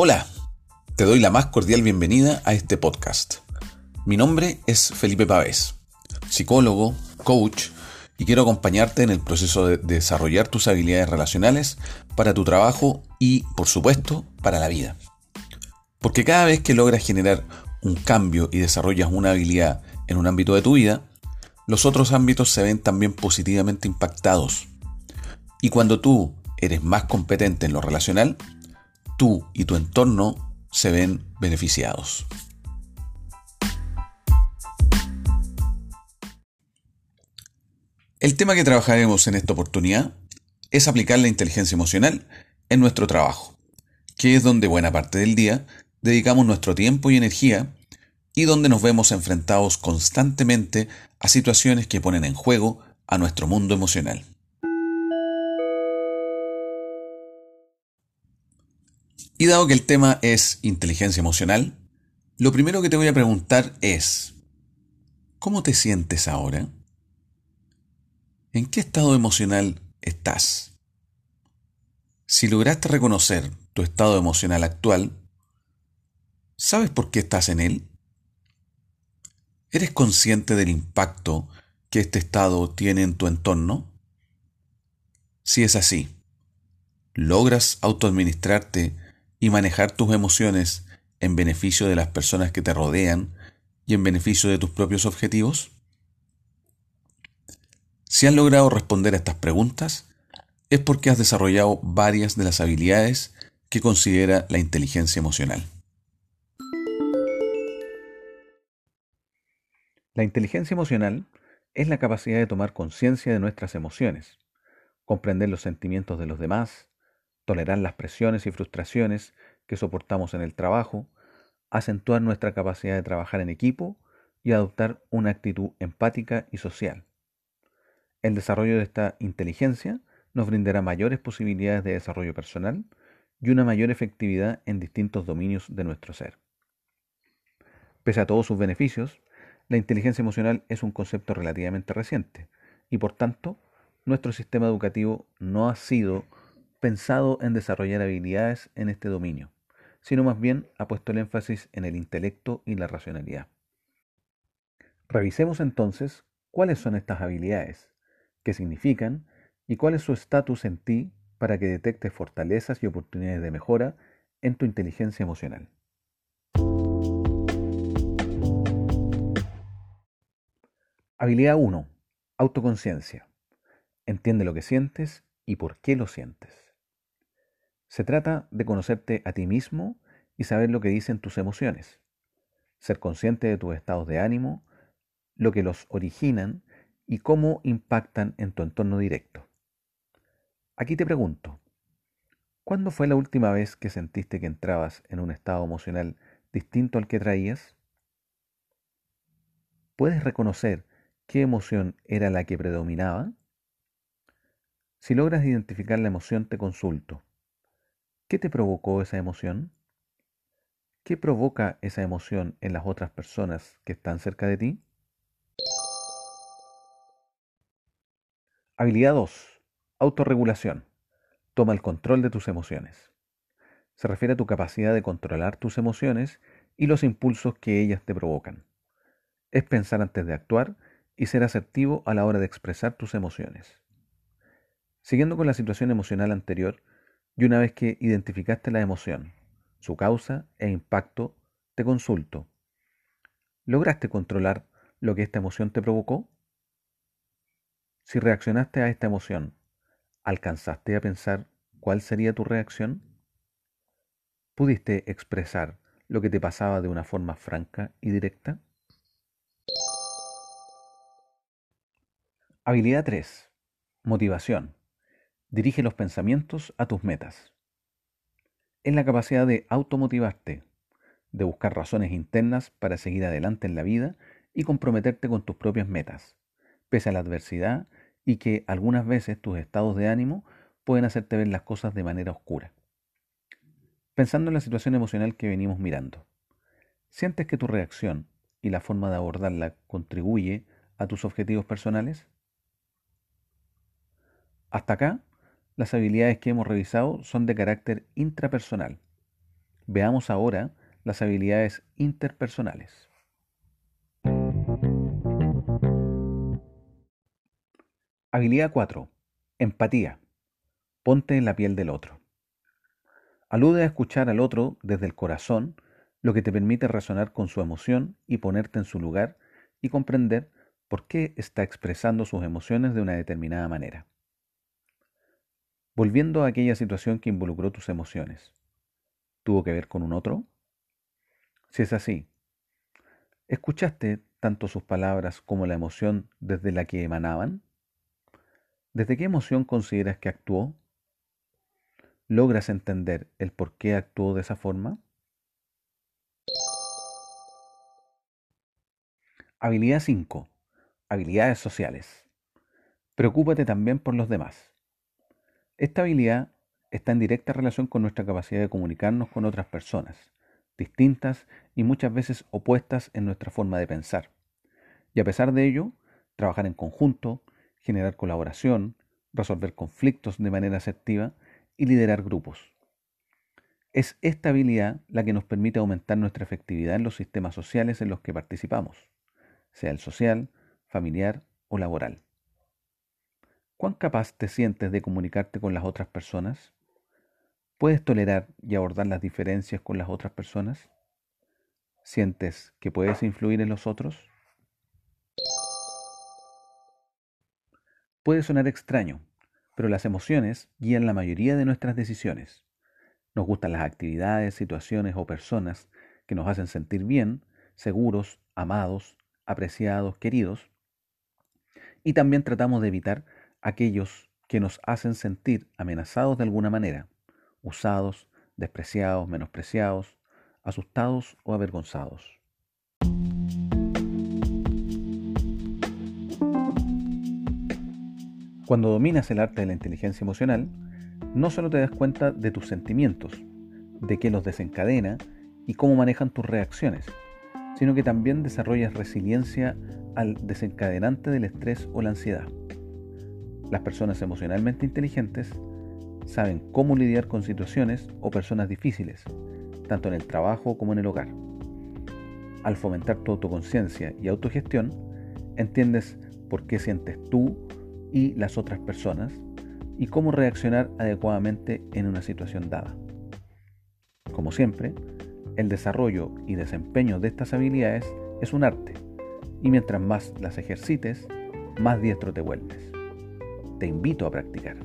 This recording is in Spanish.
Hola, te doy la más cordial bienvenida a este podcast. Mi nombre es Felipe Pavés, psicólogo, coach, y quiero acompañarte en el proceso de desarrollar tus habilidades relacionales para tu trabajo y, por supuesto, para la vida. Porque cada vez que logras generar un cambio y desarrollas una habilidad en un ámbito de tu vida, los otros ámbitos se ven también positivamente impactados. Y cuando tú eres más competente en lo relacional, tú y tu entorno se ven beneficiados. El tema que trabajaremos en esta oportunidad es aplicar la inteligencia emocional en nuestro trabajo, que es donde buena parte del día dedicamos nuestro tiempo y energía y donde nos vemos enfrentados constantemente a situaciones que ponen en juego a nuestro mundo emocional. Y dado que el tema es inteligencia emocional, lo primero que te voy a preguntar es, ¿cómo te sientes ahora? ¿En qué estado emocional estás? Si lograste reconocer tu estado emocional actual, ¿sabes por qué estás en él? ¿Eres consciente del impacto que este estado tiene en tu entorno? Si es así, ¿logras autoadministrarte y manejar tus emociones en beneficio de las personas que te rodean y en beneficio de tus propios objetivos? Si has logrado responder a estas preguntas, es porque has desarrollado varias de las habilidades que considera la inteligencia emocional. La inteligencia emocional es la capacidad de tomar conciencia de nuestras emociones, comprender los sentimientos de los demás, tolerar las presiones y frustraciones que soportamos en el trabajo, acentuar nuestra capacidad de trabajar en equipo y adoptar una actitud empática y social. El desarrollo de esta inteligencia nos brindará mayores posibilidades de desarrollo personal y una mayor efectividad en distintos dominios de nuestro ser. Pese a todos sus beneficios, la inteligencia emocional es un concepto relativamente reciente y por tanto nuestro sistema educativo no ha sido pensado en desarrollar habilidades en este dominio, sino más bien ha puesto el énfasis en el intelecto y la racionalidad. Revisemos entonces cuáles son estas habilidades qué significan y cuál es su estatus en ti para que detectes fortalezas y oportunidades de mejora en tu inteligencia emocional. Habilidad 1. Autoconciencia. Entiende lo que sientes y por qué lo sientes. Se trata de conocerte a ti mismo y saber lo que dicen tus emociones. Ser consciente de tus estados de ánimo, lo que los originan y cómo impactan en tu entorno directo. Aquí te pregunto, ¿cuándo fue la última vez que sentiste que entrabas en un estado emocional distinto al que traías? ¿Puedes reconocer qué emoción era la que predominaba? Si logras identificar la emoción, te consulto. ¿Qué te provocó esa emoción? ¿Qué provoca esa emoción en las otras personas que están cerca de ti? Habilidad 2. Autorregulación. Toma el control de tus emociones. Se refiere a tu capacidad de controlar tus emociones y los impulsos que ellas te provocan. Es pensar antes de actuar y ser asertivo a la hora de expresar tus emociones. Siguiendo con la situación emocional anterior, y una vez que identificaste la emoción, su causa e impacto, te consulto. ¿Lograste controlar lo que esta emoción te provocó? Si reaccionaste a esta emoción, ¿alcanzaste a pensar cuál sería tu reacción? ¿Pudiste expresar lo que te pasaba de una forma franca y directa? Habilidad 3. Motivación. Dirige los pensamientos a tus metas. Es la capacidad de automotivarte, de buscar razones internas para seguir adelante en la vida y comprometerte con tus propias metas, pese a la adversidad y que algunas veces tus estados de ánimo pueden hacerte ver las cosas de manera oscura. Pensando en la situación emocional que venimos mirando, ¿sientes que tu reacción y la forma de abordarla contribuye a tus objetivos personales? Hasta acá, las habilidades que hemos revisado son de carácter intrapersonal. Veamos ahora las habilidades interpersonales. Habilidad 4. Empatía. Ponte en la piel del otro. Alude a escuchar al otro desde el corazón, lo que te permite resonar con su emoción y ponerte en su lugar y comprender por qué está expresando sus emociones de una determinada manera. Volviendo a aquella situación que involucró tus emociones, ¿tuvo que ver con un otro? Si es así, ¿escuchaste tanto sus palabras como la emoción desde la que emanaban? ¿Desde qué emoción consideras que actuó? ¿Logras entender el por qué actuó de esa forma? Habilidad 5. Habilidades sociales. Preocúpate también por los demás. Esta habilidad está en directa relación con nuestra capacidad de comunicarnos con otras personas, distintas y muchas veces opuestas en nuestra forma de pensar. Y a pesar de ello, trabajar en conjunto, generar colaboración, resolver conflictos de manera asertiva y liderar grupos. Es esta habilidad la que nos permite aumentar nuestra efectividad en los sistemas sociales en los que participamos, sea el social, familiar o laboral. ¿Cuán capaz te sientes de comunicarte con las otras personas? ¿Puedes tolerar y abordar las diferencias con las otras personas? ¿Sientes que puedes influir en los otros? Puede sonar extraño, pero las emociones guían la mayoría de nuestras decisiones. Nos gustan las actividades, situaciones o personas que nos hacen sentir bien, seguros, amados, apreciados, queridos. Y también tratamos de evitar aquellos que nos hacen sentir amenazados de alguna manera, usados, despreciados, menospreciados, asustados o avergonzados. Cuando dominas el arte de la inteligencia emocional, no solo te das cuenta de tus sentimientos, de qué los desencadena y cómo manejan tus reacciones, sino que también desarrollas resiliencia al desencadenante del estrés o la ansiedad. Las personas emocionalmente inteligentes saben cómo lidiar con situaciones o personas difíciles, tanto en el trabajo como en el hogar. Al fomentar tu autoconciencia y autogestión, entiendes por qué sientes tú y las otras personas y cómo reaccionar adecuadamente en una situación dada. Como siempre, el desarrollo y desempeño de estas habilidades es un arte y mientras más las ejercites, más diestro te vuelves. Te invito a practicar.